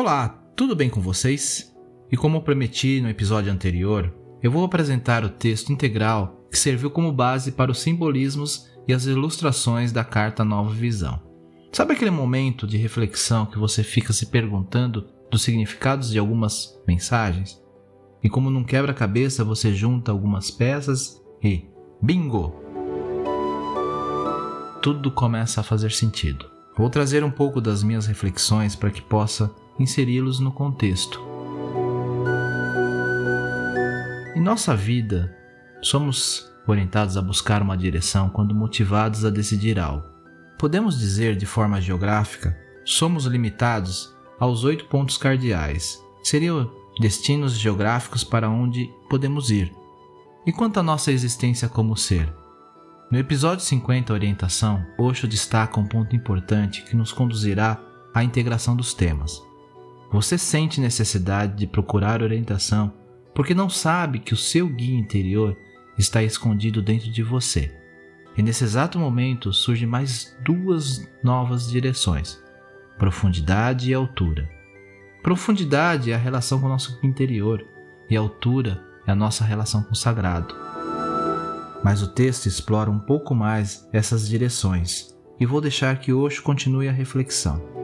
Olá, tudo bem com vocês? E como prometi no episódio anterior, eu vou apresentar o texto integral que serviu como base para os simbolismos e as ilustrações da carta Nova Visão. Sabe aquele momento de reflexão que você fica se perguntando dos significados de algumas mensagens? E como num quebra-cabeça você junta algumas peças e bingo! Tudo começa a fazer sentido. Vou trazer um pouco das minhas reflexões para que possa inseri-los no contexto. Em nossa vida, somos orientados a buscar uma direção quando motivados a decidir algo. Podemos dizer de forma geográfica, somos limitados aos oito pontos cardeais. Seriam destinos geográficos para onde podemos ir. E quanto à nossa existência como ser? No episódio 50 Orientação, Osho destaca um ponto importante que nos conduzirá à integração dos temas. Você sente necessidade de procurar orientação porque não sabe que o seu guia interior está escondido dentro de você. E nesse exato momento surgem mais duas novas direções: profundidade e altura. Profundidade é a relação com o nosso interior e altura é a nossa relação com o sagrado. Mas o texto explora um pouco mais essas direções e vou deixar que hoje continue a reflexão.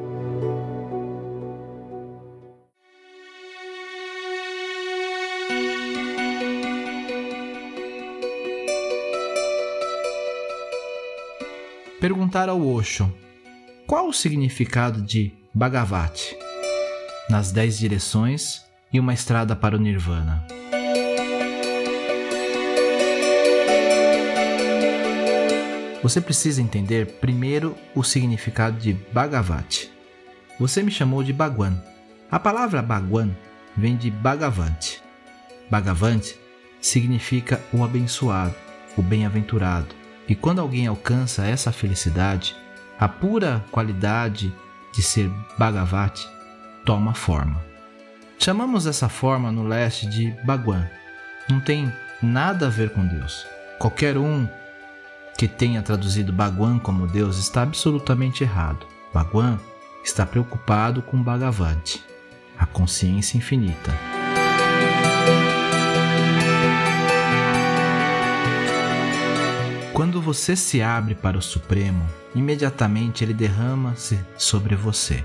Perguntar ao Osho qual o significado de Bhagavati nas dez direções e uma estrada para o Nirvana. Você precisa entender primeiro o significado de Bhagavati. Você me chamou de Bhagwan. A palavra Bhagwan vem de Bhagavanti. Bhagavanti significa o abençoado, o bem-aventurado. E quando alguém alcança essa felicidade, a pura qualidade de ser Bhagavati toma forma. Chamamos essa forma no leste de Bhagwan. Não tem nada a ver com Deus. Qualquer um que tenha traduzido Bhagwan como Deus está absolutamente errado. Bhagwan está preocupado com Bhagavanti, a consciência infinita. Você se abre para o Supremo, imediatamente ele derrama-se sobre você.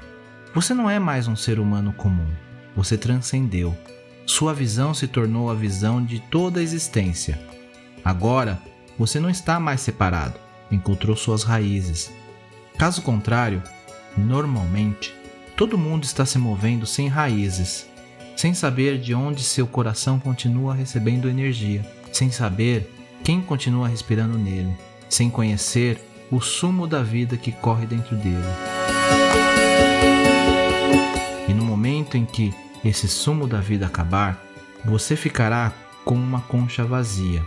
Você não é mais um ser humano comum. Você transcendeu. Sua visão se tornou a visão de toda a existência. Agora, você não está mais separado, encontrou suas raízes. Caso contrário, normalmente, todo mundo está se movendo sem raízes, sem saber de onde seu coração continua recebendo energia, sem saber quem continua respirando nele, sem conhecer o sumo da vida que corre dentro dele. E no momento em que esse sumo da vida acabar, você ficará como uma concha vazia,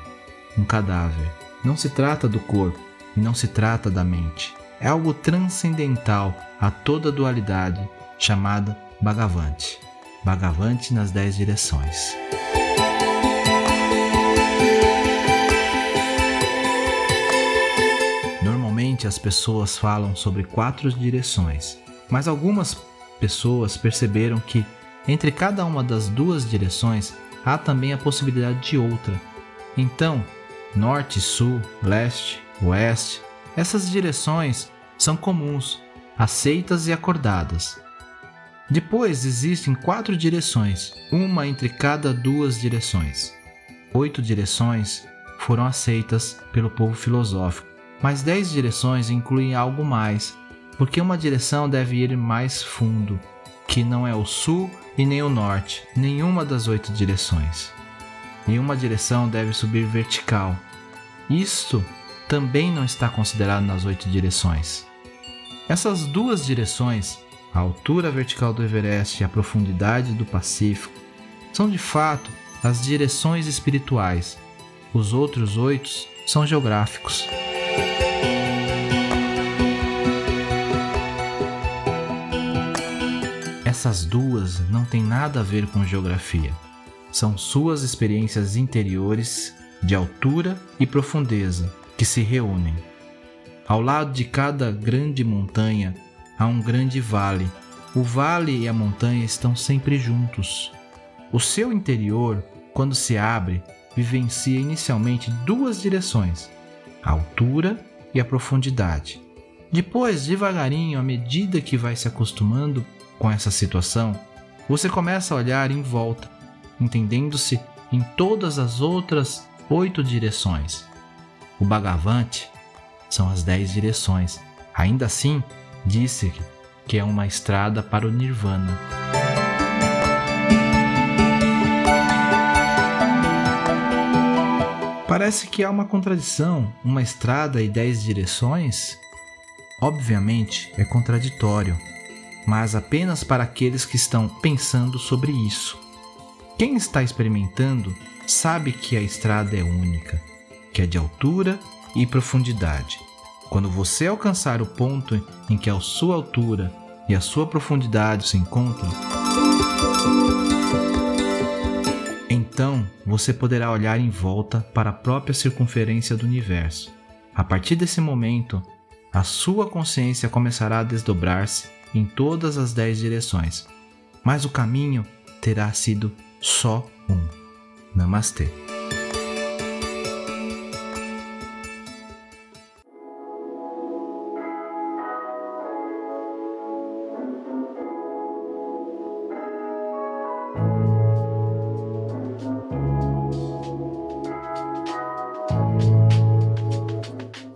um cadáver. Não se trata do corpo e não se trata da mente. É algo transcendental a toda dualidade chamada Bhagavanti. Bhagavanti nas dez direções. As pessoas falam sobre quatro direções, mas algumas pessoas perceberam que entre cada uma das duas direções há também a possibilidade de outra. Então, norte, sul, leste, oeste, essas direções são comuns, aceitas e acordadas. Depois existem quatro direções, uma entre cada duas direções. Oito direções foram aceitas pelo povo filosófico Mas 10 direções incluem algo mais, porque uma direção deve ir mais fundo, que não é o sul e nem o norte, nenhuma das oito direções. Nenhuma direção deve subir vertical. Isto também não está considerado nas oito direções. Essas duas direções, a altura vertical do Everest e a profundidade do Pacífico, são de fato as direções espirituais. Os outros oito são geográficos. Essas duas não têm nada a ver com geografia. São suas experiências interiores de altura e profundeza que se reúnem. Ao lado de cada grande montanha há um grande vale. O vale e a montanha estão sempre juntos. O seu interior, quando se abre, vivencia inicialmente duas direções: a altura e a profundidade. Depois, devagarinho, à medida que vai se acostumando com essa situação, você começa a olhar em volta, entendendo-se em todas as outras oito direções. O Bhagavante são as dez direções. Ainda assim, disse que é uma estrada para o Nirvana. Parece que há uma contradição, uma estrada e dez direções? Obviamente é contraditório, mas apenas para aqueles que estão pensando sobre isso. Quem está experimentando sabe que a estrada é única, que é de altura e profundidade. Quando você alcançar o ponto em que a sua altura e a sua profundidade se encontram, então você poderá olhar em volta para a própria circunferência do universo. A partir desse momento, a sua consciência começará a desdobrar-se em todas as dez direções, mas o caminho terá sido só um. Namastê.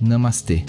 Namastê.